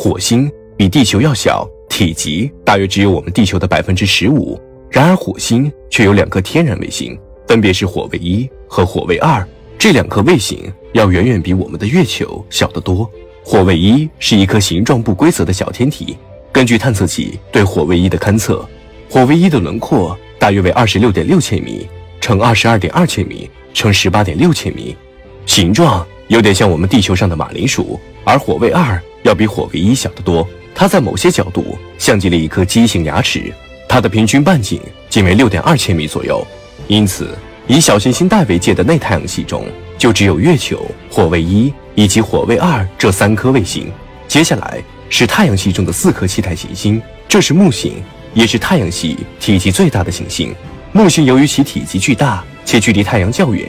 火星比地球要小，体积大约只有我们地球的百分之十五。然而，火星却有两颗天然卫星，分别是火卫一和火卫二。这两颗卫星要远远比我们的月球小得多。火卫一是一颗形状不规则的小天体。根据探测器对火卫一的勘测，火卫一的轮廓大约为二十六点六千米乘二十二点二千米乘十八点六千米，形状有点像我们地球上的马铃薯。而火卫二要比火卫一小得多，它在某些角度像极了一颗畸形牙齿。它的平均半径仅为六点二千米左右，因此以小行星带为界的内太阳系中，就只有月球、火卫一以及火卫二这三颗卫星。接下来是太阳系中的四颗气态行星，这是木星，也是太阳系体积最大的行星。木星由于其体积巨大且距离太阳较远，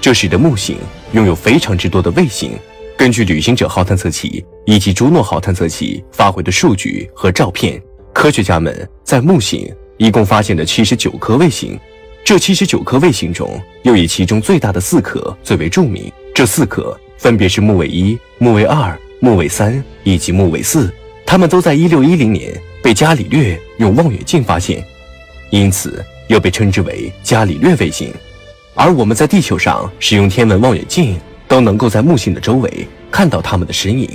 这使得木星拥有非常之多的卫星。根据旅行者号探测器以及朱诺号探测器发回的数据和照片，科学家们在木星一共发现了七十九颗卫星。这七十九颗卫星中，又以其中最大的四颗最为著名。这四颗分别是木卫一、木卫二、木卫三以及木卫四。它们都在一六一零年被伽利略用望远镜发现，因此又被称之为伽利略卫星。而我们在地球上使用天文望远镜。都能够在木星的周围看到它们的身影。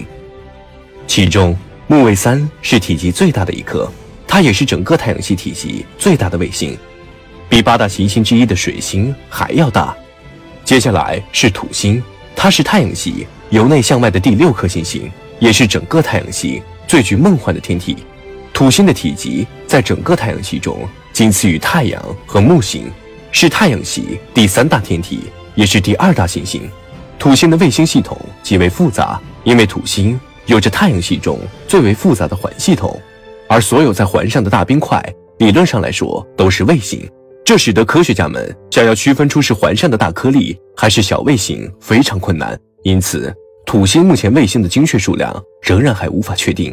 其中，木卫三是体积最大的一颗，它也是整个太阳系体积最大的卫星，比八大行星之一的水星还要大。接下来是土星，它是太阳系由内向外的第六颗行星，也是整个太阳系最具梦幻的天体。土星的体积在整个太阳系中仅次于太阳和木星，是太阳系第三大天体，也是第二大行星。土星的卫星系统极为复杂，因为土星有着太阳系中最为复杂的环系统，而所有在环上的大冰块，理论上来说都是卫星。这使得科学家们想要区分出是环上的大颗粒还是小卫星非常困难。因此，土星目前卫星的精确数量仍然还无法确定。